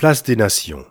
Place des Nations.